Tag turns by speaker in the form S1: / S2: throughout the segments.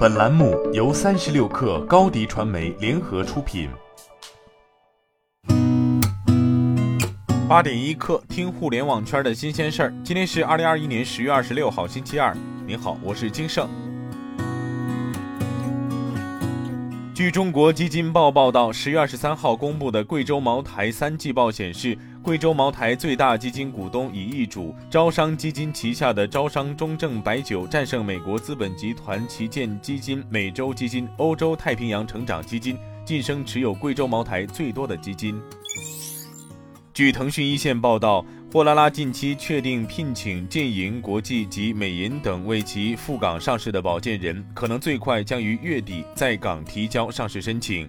S1: 本栏目由三十六氪高低传媒联合出品。
S2: 八点一刻，听互联网圈的新鲜事儿。今天是二零二一年十月二十六号，星期二。您好，我是金盛。据中国基金报报道，十月二十三号公布的贵州茅台三季报显示。贵州茅台最大基金股东以易主招商基金旗下的招商中证白酒战胜美国资本集团旗舰基金美洲基金、欧洲太平洋成长基金，晋升持有贵州茅台最多的基金。据腾讯一线报道，货拉拉近期确定聘请建银国际及美银等为其赴港上市的保荐人，可能最快将于月底在港提交上市申请。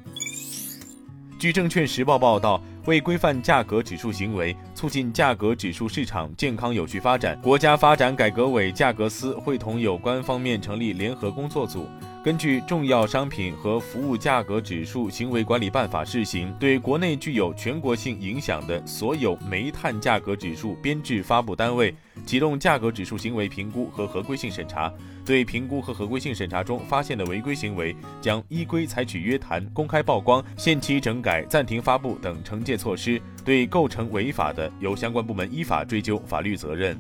S2: 据证券时报报道。为规范价格指数行为，促进价格指数市场健康有序发展，国家发展改革委价格司会同有关方面成立联合工作组。根据《重要商品和服务价格指数行为管理办法（试行）》，对国内具有全国性影响的所有煤炭价格指数编制发布单位，启动价格指数行为评估和合规性审查。对评估和合规性审查中发现的违规行为，将依规采取约谈、公开曝光、限期整改、暂停发布等惩戒措施。对构成违法的，由相关部门依法追究法律责任。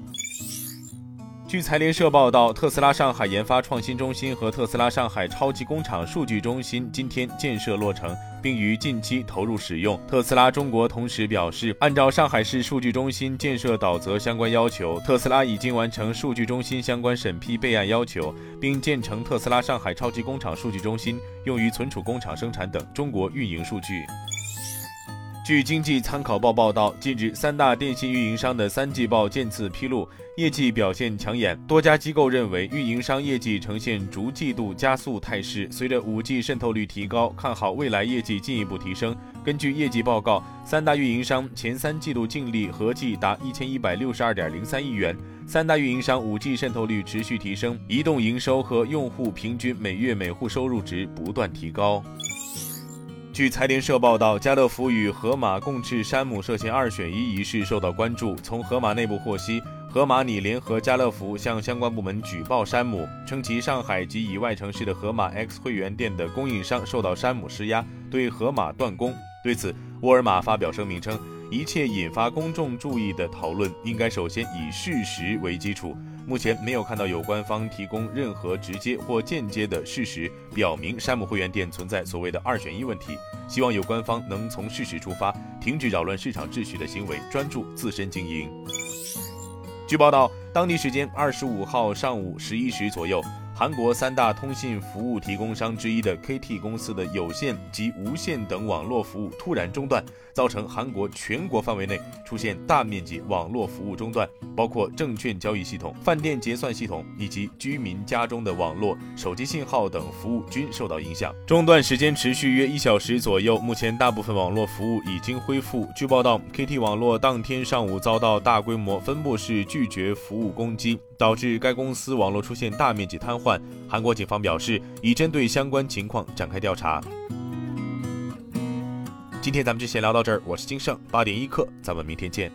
S2: 据财联社报道，特斯拉上海研发创新中心和特斯拉上海超级工厂数据中心今天建设落成，并于近期投入使用。特斯拉中国同时表示，按照上海市数据中心建设导则相关要求，特斯拉已经完成数据中心相关审批备案要求，并建成特斯拉上海超级工厂数据中心，用于存储工厂生产等中国运营数据。据经济参考报报道，近日三大电信运营商的三季报渐次披露，业绩表现抢眼。多家机构认为，运营商业绩呈现逐季度加速态势。随着 5G 渗透率提高，看好未来业绩进一步提升。根据业绩报告，三大运营商前三季度净利合计达一千一百六十二点零三亿元。三大运营商 5G 渗透率持续提升，移动营收和用户平均每月每户收入值不断提高。据财联社报道，家乐福与盒马共治山姆涉嫌二选一一事受到关注。从盒马内部获悉，盒马拟联合家乐福向相关部门举报山姆，称其上海及以外城市的盒马 X 会员店的供应商受到山姆施压，对盒马断供。对此，沃尔玛发表声明称，一切引发公众注意的讨论应该首先以事实为基础。目前没有看到有官方提供任何直接或间接的事实，表明山姆会员店存在所谓的二选一问题。希望有官方能从事实出发，停止扰乱市场秩序的行为，专注自身经营。据报道，当地时间二十五号上午十一时左右。韩国三大通信服务提供商之一的 KT 公司的有线及无线等网络服务突然中断，造成韩国全国范围内出现大面积网络服务中断，包括证券交易系统、饭店结算系统以及居民家中的网络、手机信号等服务均受到影响。中断时间持续约一小时左右，目前大部分网络服务已经恢复。据报道，KT 网络当天上午遭到大规模分布式拒绝服务攻击。导致该公司网络出现大面积瘫痪。韩国警方表示，已针对相关情况展开调查。今天咱们就先聊到这儿，我是金盛，八点一刻，咱们明天见。